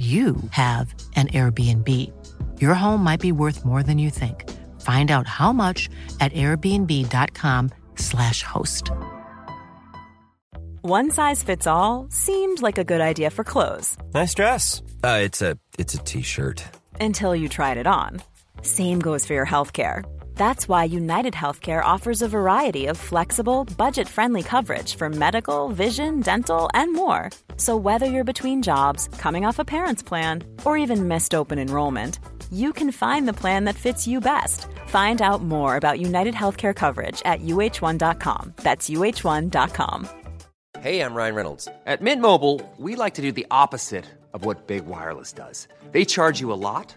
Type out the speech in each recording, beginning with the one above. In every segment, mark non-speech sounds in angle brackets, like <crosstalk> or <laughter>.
you have an Airbnb. Your home might be worth more than you think. Find out how much at airbnb.com/slash host. One size fits all seemed like a good idea for clothes. Nice dress. Uh, it's a it's a t-shirt. Until you tried it on. Same goes for your healthcare. That's why United Healthcare offers a variety of flexible, budget friendly coverage for medical, vision, dental, and more. So, whether you're between jobs, coming off a parent's plan, or even missed open enrollment, you can find the plan that fits you best. Find out more about United Healthcare coverage at uh1.com. That's uh1.com. Hey, I'm Ryan Reynolds. At Mint Mobile, we like to do the opposite of what Big Wireless does. They charge you a lot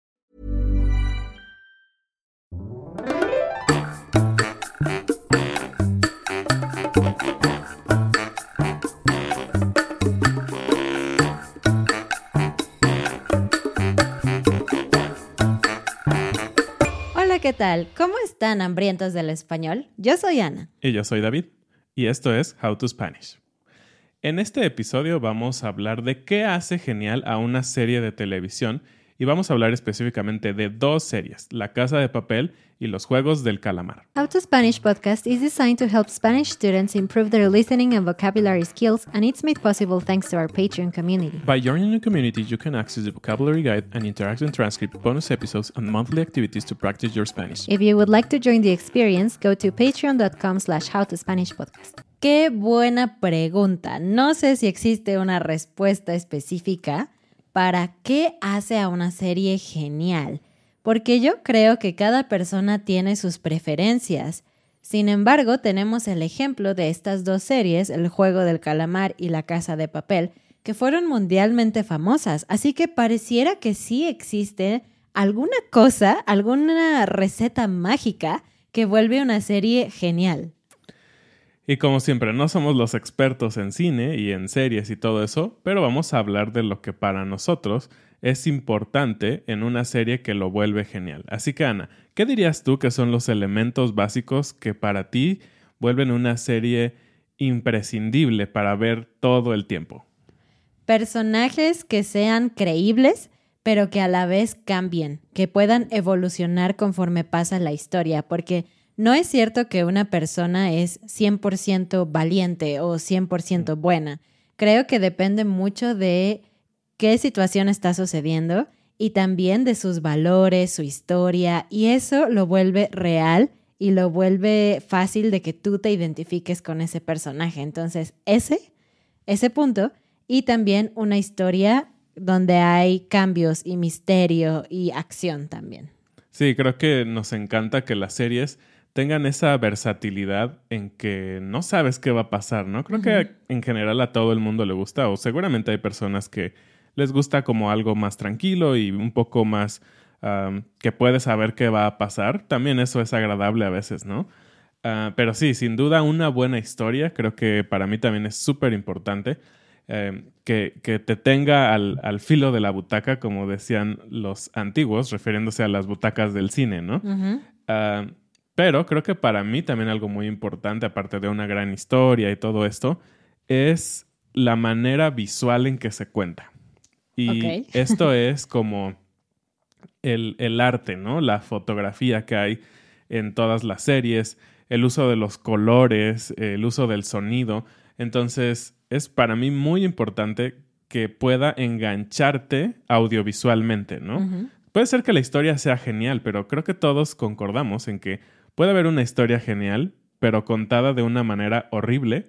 ¿qué tal? ¿Cómo están hambrientos del español? Yo soy Ana. Y yo soy David. Y esto es How to Spanish. En este episodio vamos a hablar de qué hace genial a una serie de televisión y vamos a hablar específicamente de dos series, La Casa de Papel y Los Juegos del Calamar. How to Spanish podcast is designed to help Spanish students improve their listening and vocabulary skills, and it's made possible thanks to our Patreon community. By joining the community, you can access the vocabulary guide and interactive transcript, bonus episodes, and monthly activities to practice your Spanish. If you would like to join the experience, go to patreon.com slash howtospanishpodcast. Qué buena pregunta. No sé si existe una respuesta específica para qué hace a una serie genial, porque yo creo que cada persona tiene sus preferencias. Sin embargo, tenemos el ejemplo de estas dos series, El juego del calamar y La casa de papel, que fueron mundialmente famosas, así que pareciera que sí existe alguna cosa, alguna receta mágica que vuelve una serie genial. Y como siempre, no somos los expertos en cine y en series y todo eso, pero vamos a hablar de lo que para nosotros es importante en una serie que lo vuelve genial. Así que Ana, ¿qué dirías tú que son los elementos básicos que para ti vuelven una serie imprescindible para ver todo el tiempo? Personajes que sean creíbles, pero que a la vez cambien, que puedan evolucionar conforme pasa la historia, porque no es cierto que una persona es 100% valiente o 100% buena. Creo que depende mucho de qué situación está sucediendo y también de sus valores, su historia, y eso lo vuelve real y lo vuelve fácil de que tú te identifiques con ese personaje. Entonces, ese, ese punto, y también una historia donde hay cambios y misterio y acción también. Sí, creo que nos encanta que las series tengan esa versatilidad en que no sabes qué va a pasar, ¿no? Creo que en general a todo el mundo le gusta, o seguramente hay personas que les gusta como algo más tranquilo y un poco más que puedes saber qué va a pasar. También eso es agradable a veces, ¿no? Ah, pero sí, sin duda una buena historia, creo que para mí también es súper importante. Em, que, que, te tenga al, al, filo de la butaca, como decían los antiguos, refiriéndose a las butacas del cine, ¿no? Pero creo que para mí también algo muy importante, aparte de una gran historia y todo esto, es la manera visual en que se cuenta. Y esto <laughs> es como el, el, arte, ¿no? La fotografía que hay en todas las series, el uso de los colores, el uso del sonido. Entonces, es para mí muy importante que pueda engancharte audiovisualmente, ¿no? Puede ser que la historia sea genial, pero creo que todos concordamos en que Puede haber una historia genial, pero contada de una manera horrible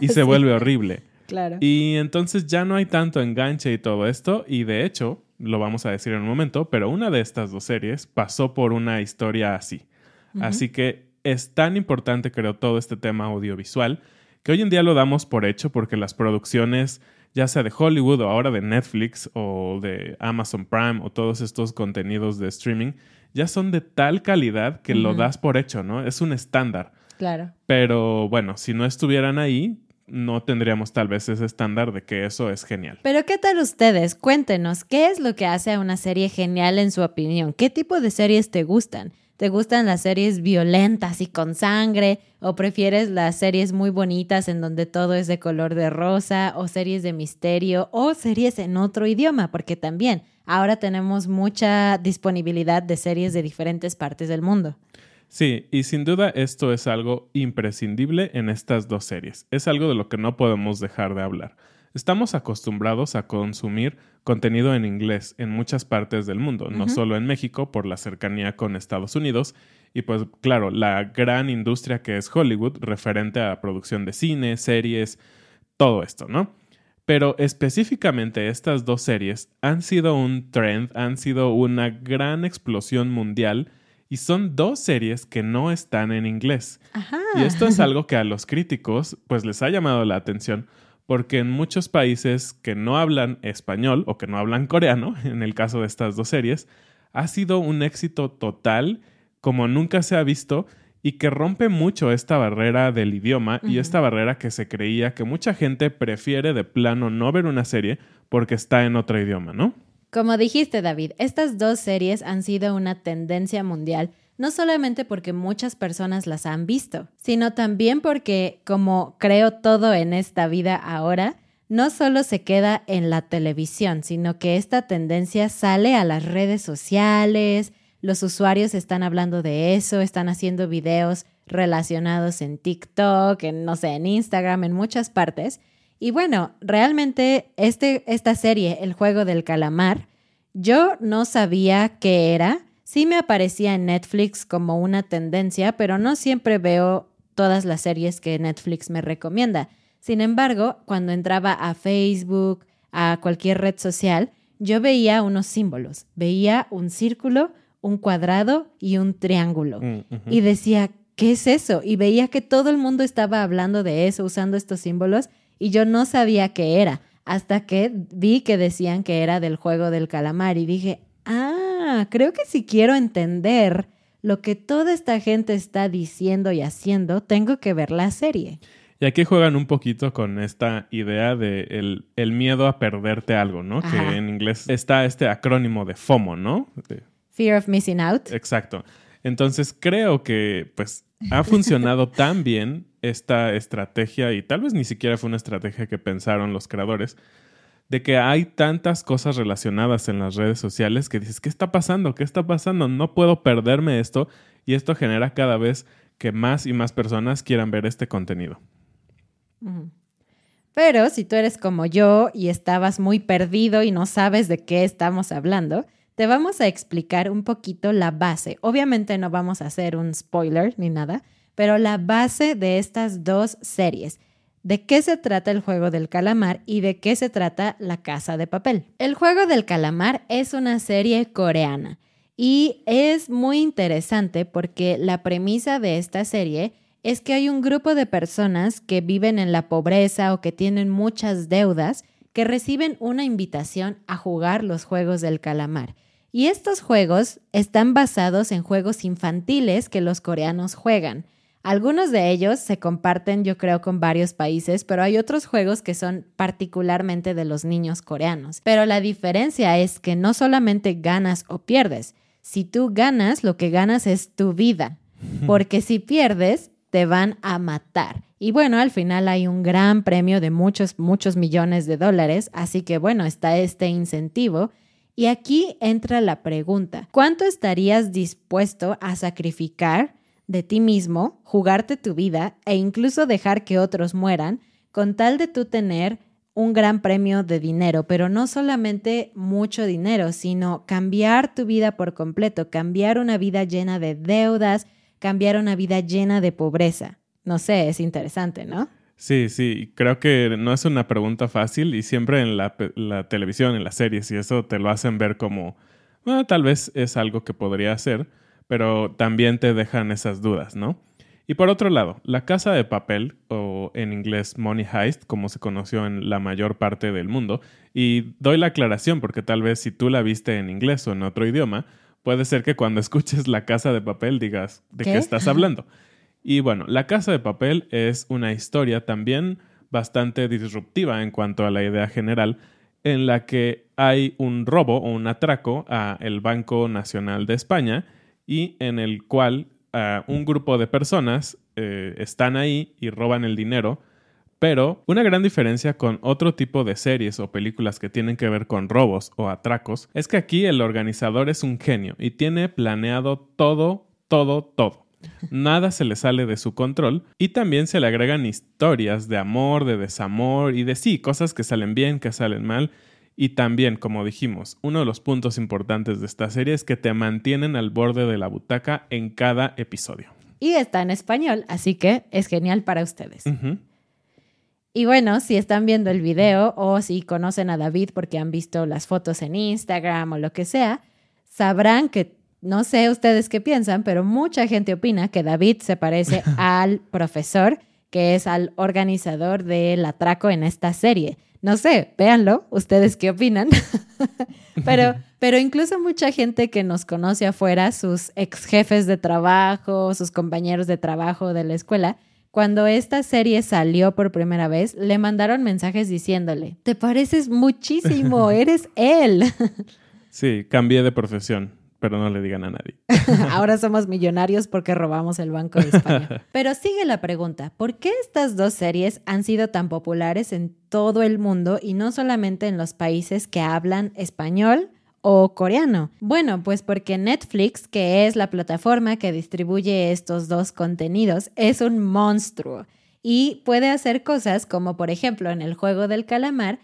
y se vuelve <laughs> horrible. Claro. Y entonces ya no hay tanto enganche y todo esto, y de hecho, lo vamos a decir en un momento, pero una de estas dos series pasó por una historia así. Así que es tan importante, creo, todo este tema audiovisual, que hoy en día lo damos por hecho porque las producciones, ya sea de Hollywood o ahora de Netflix o de Amazon Prime o todos estos contenidos de streaming, ya son de tal calidad que lo das por hecho, ¿no? Es un estándar. Claro. Pero bueno, si no estuvieran ahí, no tendríamos tal vez ese estándar de que eso es genial. Pero ¿qué tal ustedes? Cuéntenos, ¿qué es lo que hace a una serie genial en su opinión? ¿Qué tipo de series te gustan? ¿Te gustan las series violentas y con sangre? ¿O prefieres las series muy bonitas en donde todo es de color de rosa? ¿O series de misterio? ¿O series en otro idioma? Porque también ahora tenemos mucha disponibilidad de series de diferentes partes del mundo. Sí, y sin duda esto es algo imprescindible en estas dos series. Es algo de lo que no podemos dejar de hablar. Estamos acostumbrados a consumir contenido en inglés en muchas partes del mundo, no solo en México por la cercanía con Estados Unidos y pues claro, la gran industria que es Hollywood referente a producción de cine, series, todo esto, ¿no? Pero específicamente estas dos series han sido un trend, han sido una gran explosión mundial y son dos series que no están en inglés. Y esto es algo que a los críticos pues les ha llamado la atención porque en muchos países que no hablan español o que no hablan coreano, <laughs> en el caso de estas dos series, ha sido un éxito total como nunca se ha visto y que rompe mucho esta barrera del idioma y esta barrera que se creía que mucha gente prefiere de plano no ver una serie porque está en otro idioma, ¿no? Como dijiste, David, estas dos series han sido una tendencia mundial no solamente porque muchas personas las han visto, sino también porque, como creo todo en esta vida ahora, no solo se queda en la televisión, sino que esta tendencia sale a las redes sociales, los usuarios están hablando de eso, están haciendo videos relacionados en TikTok, en, no sé, en Instagram, en muchas partes. Y bueno, realmente este, esta serie, El juego del calamar, yo no sabía qué era, Sí me aparecía en Netflix como una tendencia, pero no siempre veo todas las series que Netflix me recomienda. Sin embargo, cuando entraba a Facebook, a cualquier red social, yo veía unos símbolos. Veía un círculo, un cuadrado y un triángulo. Mm, Y decía, ¿qué es eso? Y veía que todo el mundo estaba hablando de eso, usando estos símbolos, y yo no sabía qué era, hasta que vi que decían que era del juego del calamar y dije, ah, creo que si quiero entender lo que toda esta gente está diciendo y haciendo, tengo que ver la serie. Y aquí juegan un poquito con esta idea de el, el miedo a perderte algo, ¿no? Ajá. Que en inglés está este acrónimo de FOMO, ¿no? De- Fear of Missing Out. exacto. Entonces creo que pues ha funcionado <laughs> tan bien esta estrategia y tal vez ni siquiera fue una estrategia que pensaron los creadores de que hay tantas cosas relacionadas en las redes sociales que dices, ¿qué está pasando? ¿Qué está pasando? No puedo perderme esto y esto genera cada vez que más y más personas quieran ver este contenido. Pero si tú eres como yo y estabas muy perdido y no sabes de qué estamos hablando, te vamos a explicar un poquito la base. Obviamente no vamos a hacer un spoiler ni nada, pero la base de estas dos series. ¿De qué se trata el juego del calamar y de qué se trata la casa de papel? El juego del calamar es una serie coreana y es muy interesante porque la premisa de esta serie es que hay un grupo de personas que viven en la pobreza o que tienen muchas deudas que reciben una invitación a jugar los juegos del calamar. Y estos juegos están basados en juegos infantiles que los coreanos juegan. Algunos de ellos se comparten, yo creo, con varios países, pero hay otros juegos que son particularmente de los niños coreanos. Pero la diferencia es que no solamente ganas o pierdes. Si tú ganas, lo que ganas es tu vida. <laughs> Porque si pierdes, te van a matar. Y bueno, al final hay un gran premio de muchos, muchos millones de dólares. Así que bueno, está este incentivo. Y aquí entra la pregunta, ¿cuánto estarías dispuesto a sacrificar de ti mismo, jugarte tu vida e incluso dejar que otros mueran con tal de tú tener un gran premio de dinero, pero no solamente mucho dinero, sino cambiar tu vida por completo, cambiar una vida llena de deudas, cambiar una vida llena de pobreza. no sé, es interesante, ¿no? Sí, sí, creo que no es una pregunta fácil y siempre en la, la televisión, en las series y eso te lo hacen ver como, bueno, tal vez es algo que podría hacer, pero también te dejan esas dudas, ¿no? Y por otro lado, La Casa de Papel, o en inglés Money Heist, como se conoció en la mayor parte del mundo, y doy la aclaración porque tal vez si tú la viste en inglés o en otro idioma, puede ser que cuando <laughs> escuches La Casa de Papel digas de qué, estás hablando. Y bueno, La Casa de Papel es una historia también bastante disruptiva en cuanto a la idea general, en la que hay un robo o un atraco a el Banco Nacional de España y en el cual un grupo de personas eh, están ahí y roban el dinero, pero una gran diferencia con otro tipo de series o películas que tienen que ver con robos o atracos es que aquí el organizador es un genio y tiene planeado todo, todo, todo. Nada se le sale de su control y también se le agregan historias de amor, de desamor y de sí, cosas que salen bien, que salen mal y también, como dijimos, uno de los puntos importantes de esta serie es que te mantienen al borde de la butaca en cada episodio. Y está en español, así que es genial para ustedes. Y bueno, si están viendo el video o si conocen a David porque han visto las fotos en Instagram o lo que sea, sabrán que, no sé ustedes qué piensan, pero mucha gente opina que David se parece <laughs> al profesor, que es al organizador del atraco en esta serie. No sé, véanlo, ustedes qué opinan. <laughs> pero, pero incluso mucha gente que nos conoce afuera, sus ex jefes de trabajo, sus compañeros de trabajo de la escuela, cuando esta serie salió por primera vez, le mandaron mensajes diciéndole, te pareces muchísimo, <laughs> eres él. sí, cambié de profesión pero no le digan a nadie. <laughs> Ahora somos millonarios porque robamos el Banco de España. <laughs> Pero sigue la pregunta, ¿por qué estas dos series han sido tan populares en todo el mundo y no solamente en los países que hablan español? o coreano? Bueno, pues porque Netflix, que es la plataforma que distribuye estos dos contenidos, es un monstruo y puede hacer cosas como, por ejemplo, en el juego del calamar,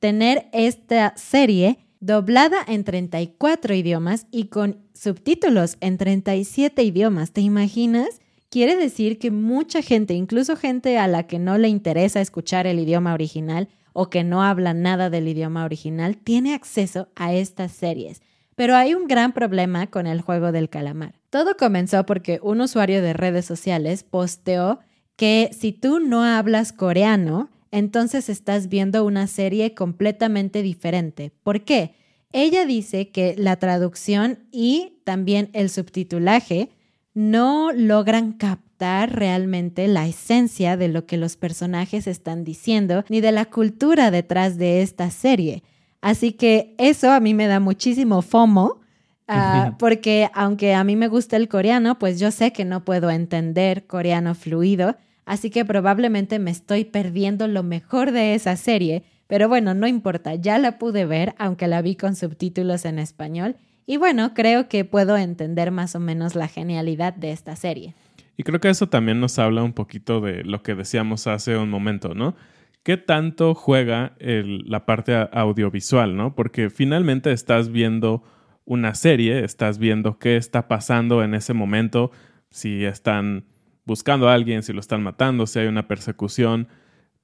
tener esta serie doblada en 34 idiomas y con subtítulos en 37 idiomas. ¿Te imaginas? Quiere decir que mucha gente, incluso gente a la que no le interesa escuchar el idioma original o que no habla nada del idioma original, tiene acceso a estas series. Pero hay un gran problema con el juego del calamar. Todo comenzó porque un usuario de redes sociales posteó que si tú no hablas coreano, entonces estás viendo una serie completamente diferente. ¿Por qué? Ella dice que la traducción y también el subtitulaje no logran captar realmente la esencia de lo que los personajes están diciendo ni de la cultura detrás de esta serie. Así que eso a mí me da muchísimo FOMO, ah, porque aunque a mí me gusta el coreano, pues yo sé que no puedo entender coreano fluido así que probablemente me estoy perdiendo lo mejor de esa serie, pero bueno, no importa, ya la pude ver, aunque la vi con subtítulos en español, y bueno, creo que puedo entender más o menos la genialidad de esta serie. Y creo que eso también nos habla un poquito de lo que decíamos hace un momento, ¿no? ¿Qué tanto juega la parte audiovisual, ¿no? Porque finalmente estás viendo una serie, estás viendo qué está pasando en ese momento, si están buscando a alguien, si lo están matando, si hay una persecución.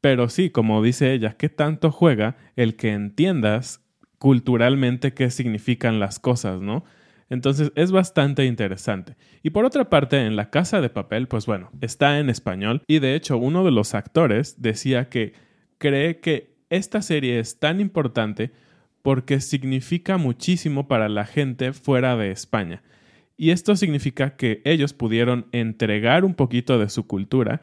Pero sí, como dice ella, ¿qué tanto juega el que entiendas culturalmente qué significan las cosas, ¿no? Entonces es bastante interesante. Y por otra parte, en La Casa de Papel, pues bueno, está en español y de hecho uno de los actores decía que cree que esta serie es tan importante porque significa muchísimo para la gente fuera de España. Y esto significa que ellos pudieron entregar un poquito de su cultura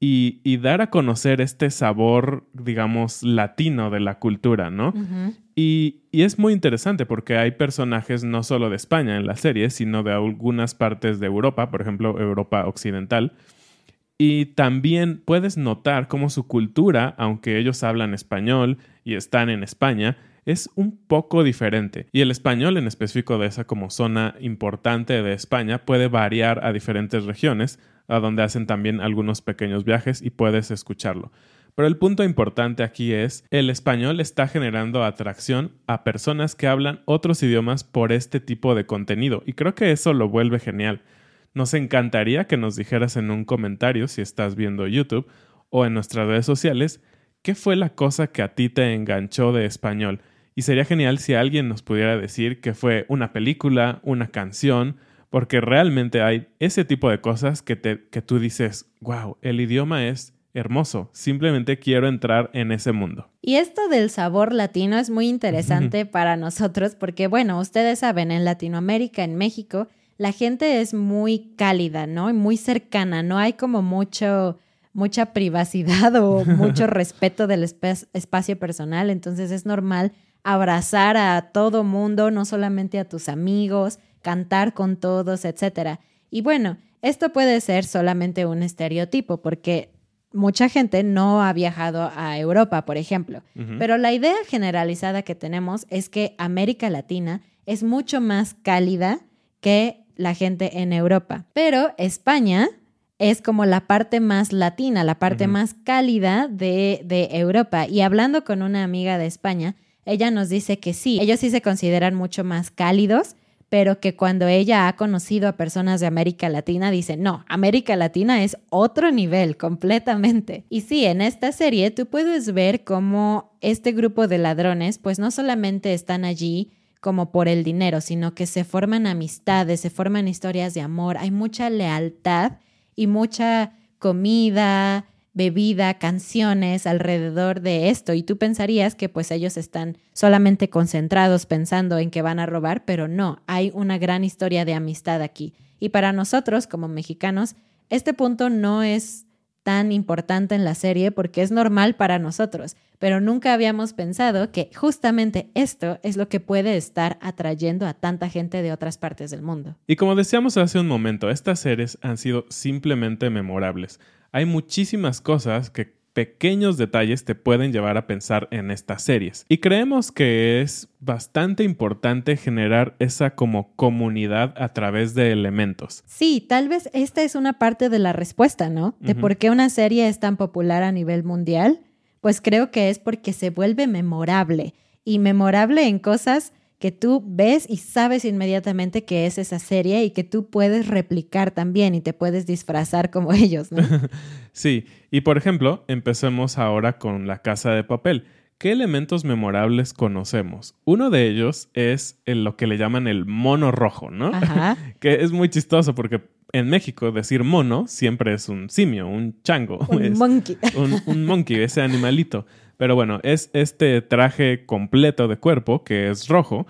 y, dar a conocer este sabor, digamos, latino de la cultura, ¿no? y, y, es muy interesante porque hay personajes no solo de España en la serie, sino de algunas partes de Europa, por ejemplo, Europa Occidental. Y también puedes notar cómo su cultura, aunque ellos hablan español y están en España, es un poco diferente y el español en específico de esa como zona importante de España puede variar a diferentes regiones, a donde hacen también algunos pequeños viajes y puedes escucharlo. Pero el punto importante aquí es, el español está generando atracción a personas que hablan otros idiomas por este tipo de contenido y creo que eso lo vuelve genial. Nos encantaría que nos dijeras en un comentario si estás viendo YouTube o en nuestras redes sociales qué fue la cosa que a ti te enganchó de español. Y sería genial si alguien nos pudiera decir que fue una película, una canción, porque realmente hay ese tipo de cosas que, te, que tú dices, wow, el idioma es hermoso, simplemente quiero entrar en ese mundo. Y esto del sabor latino es muy interesante para nosotros porque, bueno, ustedes saben, en Latinoamérica, en México, la gente es muy cálida, ¿no? Y muy cercana, no hay como mucho mucha privacidad o <laughs> mucho respeto del espacio personal, entonces es normal abrazar a todo mundo, no solamente a tus amigos, cantar con todos, etc. Y bueno, esto puede ser solamente un estereotipo porque mucha gente no ha viajado a Europa, por ejemplo, pero la idea generalizada que tenemos es que América Latina es mucho más cálida que la gente en Europa. Pero España es como la parte más latina, la parte más cálida de, de Europa. Y hablando con una amiga de España, ella nos dice que sí, ellos sí se consideran mucho más cálidos, pero que cuando ella ha conocido a personas de América Latina, dice, no, América Latina es otro nivel completamente. Y sí, en esta serie tú puedes ver cómo este grupo de ladrones, pues no solamente están allí como por el dinero, sino que se forman amistades, se forman historias de amor, hay mucha lealtad y mucha comida, bebida, canciones alrededor de esto y tú pensarías que pues ellos están solamente concentrados pensando en que van a robar, pero no, hay una gran historia de amistad aquí. Y para nosotros como mexicanos, este punto no es tan importante en la serie porque es normal para nosotros, pero nunca habíamos pensado que justamente esto es lo que puede estar atrayendo a tanta gente de otras partes del mundo. Y como decíamos hace un momento, estas series han sido simplemente memorables hay muchísimas cosas que pequeños detalles te pueden llevar a pensar en estas series. Y creemos que es bastante importante generar esa como comunidad a través de elementos. Sí, tal vez esta es una parte de la respuesta, ¿no? De por qué una serie es tan popular a nivel mundial. Pues creo que es porque se vuelve memorable y memorable en cosas que tú ves y sabes inmediatamente que es esa serie y que tú puedes replicar también y te puedes disfrazar como <laughs> ellos, ¿no? <laughs> sí, y por ejemplo, empecemos ahora con la casa de papel. ¿Qué elementos memorables conocemos? Uno de ellos es lo que le llaman el mono rojo, ¿no? Ajá. <laughs> que es muy chistoso porque en México decir mono siempre es un simio, un chango. Un monkey. Un, un monkey, ese animalito. Pero bueno, es este traje completo de cuerpo que es rojo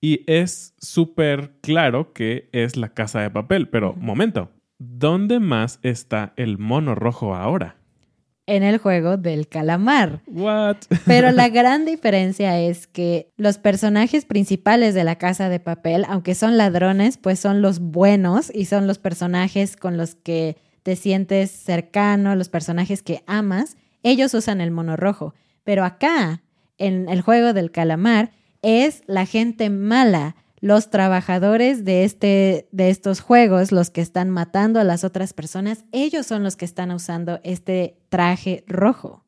y es súper claro que es la casa de papel. Pero, momento, ¿dónde más está el mono rojo ahora? En el juego del calamar. What? Pero la <laughs> gran diferencia es que los personajes principales de la casa de papel, aunque son ladrones, pues son los buenos y son los personajes con los que te sientes cercano, los personajes que amas. Ellos usan el mono rojo. Pero acá, en el juego del calamar, es la gente mala, los trabajadores de, este, de estos juegos, los que están matando a las otras personas, ellos son los que están usando este traje rojo.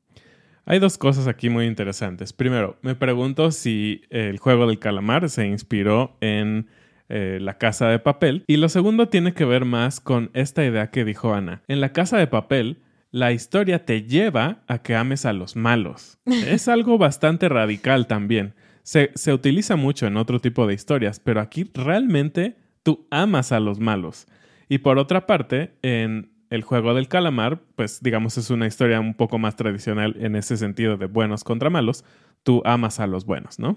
Hay dos cosas aquí muy interesantes. Primero, me pregunto si el juego del calamar se inspiró en eh, la casa de papel. Y lo segundo tiene que ver más con esta idea que dijo Ana. En la casa de papel, la historia te lleva a que ames a los malos. <laughs> Es algo bastante radical también. Se, utiliza mucho en otro tipo de historias, pero aquí realmente tú amas a los malos. Y por otra parte, en el juego del calamar, pues digamos es una historia un poco más tradicional en ese sentido de buenos contra malos, tú amas a los buenos, ¿no?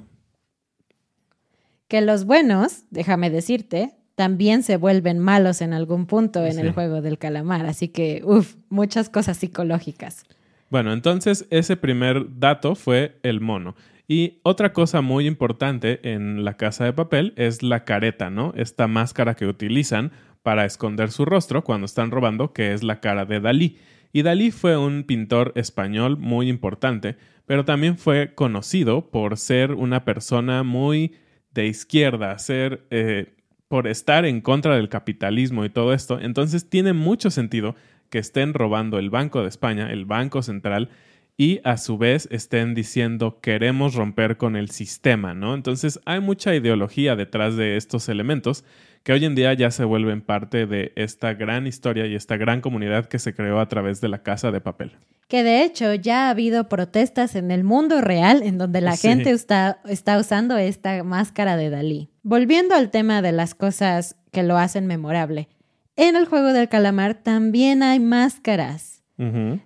Que los buenos, déjame decirte, también se vuelven malos en algún punto en el juego del calamar. Así que, uff, muchas cosas psicológicas. Bueno, entonces ese primer dato fue el mono. Y otra cosa muy importante en la casa de papel es la careta, ¿no? Esta máscara que utilizan para esconder su rostro cuando están robando, que es la cara de Dalí. Y Dalí fue un pintor español muy importante, pero también fue conocido por ser una persona muy de izquierda, ser eh, por estar en contra del capitalismo y todo esto, entonces tiene mucho sentido que estén robando el Banco de España, el Banco Central, y a su vez estén diciendo queremos romper con el sistema, ¿no? Entonces hay mucha ideología detrás de estos elementos que hoy en día ya se vuelven parte de esta gran historia y esta gran comunidad que se creó a través de la casa de papel. Que de hecho ya ha habido protestas en el mundo real en donde la Sí. gente está, está usando esta máscara de Dalí. Volviendo al tema de las cosas que lo hacen memorable. En el juego del calamar también hay máscaras.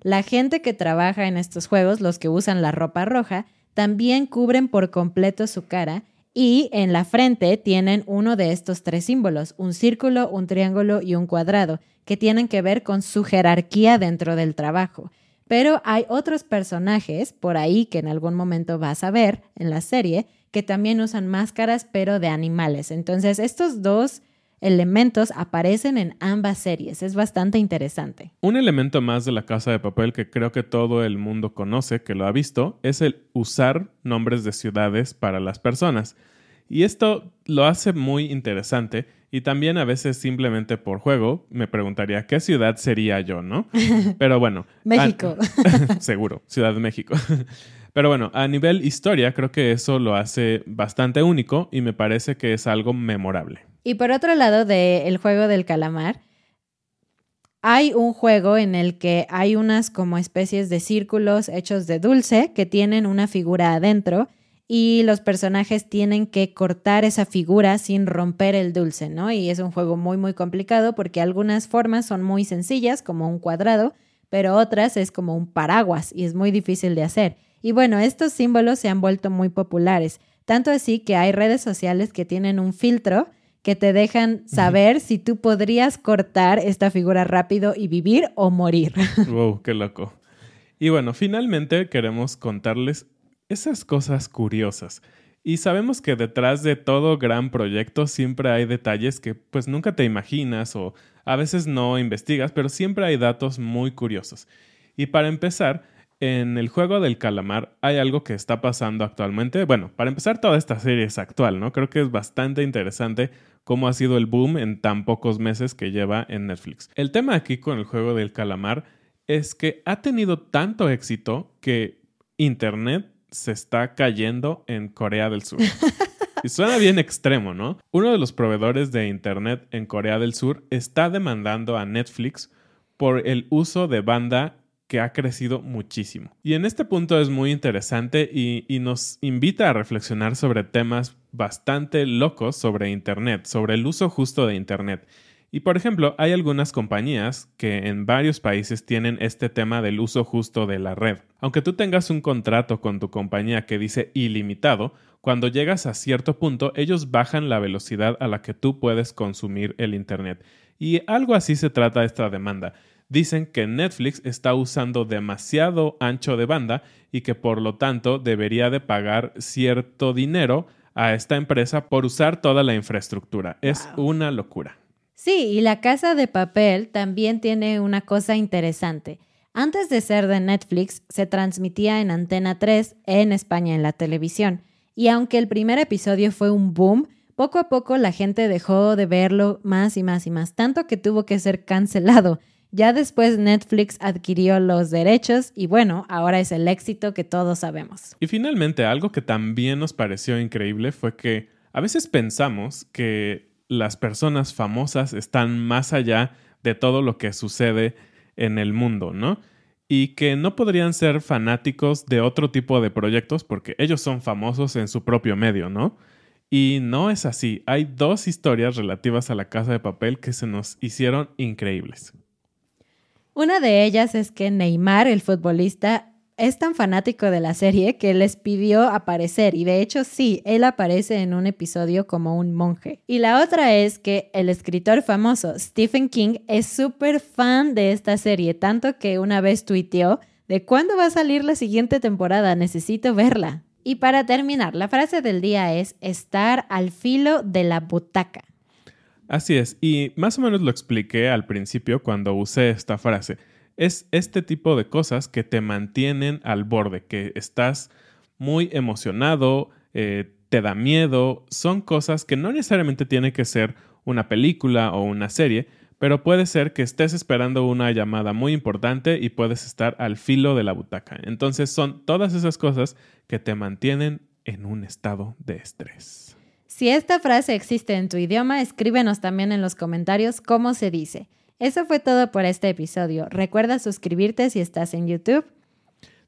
La gente que trabaja en estos juegos, los que usan la ropa roja, también cubren por completo su cara y en la frente tienen uno de estos tres símbolos, un círculo, un triángulo y un cuadrado, que tienen que ver con su jerarquía dentro del trabajo. Pero hay otros personajes por ahí que en algún momento vas a ver en la serie que también usan máscaras pero de animales. Entonces estos dos elementos aparecen en ambas series. Es bastante interesante. Un elemento más de la casa de papel que creo que todo el mundo conoce, que lo ha visto, es el usar nombres de ciudades para las personas. Y esto lo hace muy interesante y también a veces simplemente por juego me preguntaría qué ciudad sería yo, ¿no? <laughs> Pero bueno. México. <laughs> seguro, Ciudad de México. Pero bueno, a nivel historia creo que eso lo hace bastante único y me parece que es algo memorable. Y por otro lado del juego del calamar, hay un juego en el que hay unas como especies de círculos hechos de dulce que tienen una figura adentro y los personajes tienen que cortar esa figura sin romper el dulce, ¿no? Y es un juego muy muy complicado porque algunas formas son muy sencillas como un cuadrado, pero otras es como un paraguas y es muy difícil de hacer. Y bueno, estos símbolos se han vuelto muy populares, tanto así que hay redes sociales que tienen un filtro que te dejan saber si tú podrías cortar esta figura rápido y vivir o morir. <laughs> Wow, qué loco. Y bueno, finalmente queremos contarles esas cosas curiosas. Y sabemos que detrás de todo gran proyecto siempre hay detalles que pues nunca te imaginas o a veces no investigas, pero siempre hay datos muy curiosos. Y para empezar, en el juego del calamar hay algo que está pasando actualmente. Bueno, para empezar, toda esta serie es actual, ¿no? Creo que es bastante interesante cómo ha sido el boom en tan pocos meses que lleva en Netflix. El tema aquí con el juego del calamar es que ha tenido tanto éxito que Internet se está cayendo en Corea del Sur. <laughs> Y suena bien extremo, ¿no? Uno de los proveedores de Internet en Corea del Sur está demandando a Netflix por el uso de banda que ha crecido muchísimo. Y en este punto es muy interesante y, nos invita a reflexionar sobre temas bastante locos sobre Internet, sobre el uso justo de Internet. Y por ejemplo, hay algunas compañías que en varios países tienen este tema del uso justo de la red. Aunque tú tengas un contrato con tu compañía que dice ilimitado, cuando llegas a cierto punto ellos bajan la velocidad a la que tú puedes consumir el Internet. Y algo así se trata esta demanda dicen que Netflix está usando demasiado ancho de banda y que por lo tanto debería de pagar cierto dinero a esta empresa por usar toda la infraestructura. Es una locura. Sí, y la casa de papel también tiene una cosa interesante. Antes de ser de Netflix, se transmitía en Antena 3 en España en la televisión. Y aunque el primer episodio fue un boom, poco a poco la gente dejó de verlo más y más y más, tanto que tuvo que ser cancelado. Ya después Netflix adquirió los derechos y bueno, ahora es el éxito que todos sabemos. Y finalmente, algo que también nos pareció increíble fue que a veces pensamos que las personas famosas están más allá de todo lo que sucede en el mundo, ¿no? Y que no podrían ser fanáticos de otro tipo de proyectos porque ellos son famosos en su propio medio, ¿no? Y no es así. Hay dos historias relativas a la casa de papel que se nos hicieron increíbles. Una de ellas es que Neymar, el futbolista, es tan fanático de la serie que les pidió aparecer y de hecho sí, él aparece en un episodio como un monje. Y la otra es que el escritor famoso Stephen King es súper fan de esta serie, tanto que una vez tuiteó de cuándo va a salir la siguiente temporada, necesito verla. Y para terminar, la frase del día es estar al filo de la butaca. Así es, y más o menos lo expliqué al principio cuando usé esta frase. Es este tipo de cosas que te mantienen al borde, que estás muy emocionado, eh, te da miedo, son cosas que no necesariamente tiene que ser una película o una serie, pero puede ser que estés esperando una llamada muy importante y puedes estar al filo de la butaca. Entonces son todas esas cosas que te mantienen en un estado de estrés. Si esta frase existe en tu idioma, escríbenos también en los comentarios cómo se dice. Eso fue todo por este episodio. Recuerda suscribirte si estás en YouTube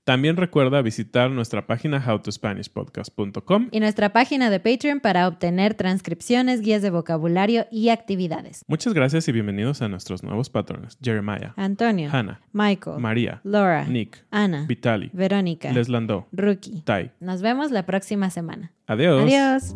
También recuerda visitar nuestra página howtospanishpodcast.com. y nuestra página de Patreon para obtener transcripciones, guías de vocabulario y actividades. Muchas gracias y bienvenidos a nuestros nuevos patrones. Jeremiah, Antonio, Hannah, Michael, María, Laura, Nick, Ana, Vitali, Verónica, Les Landau, Rookie. Tai. Nos vemos la próxima semana. Adiós. Adiós.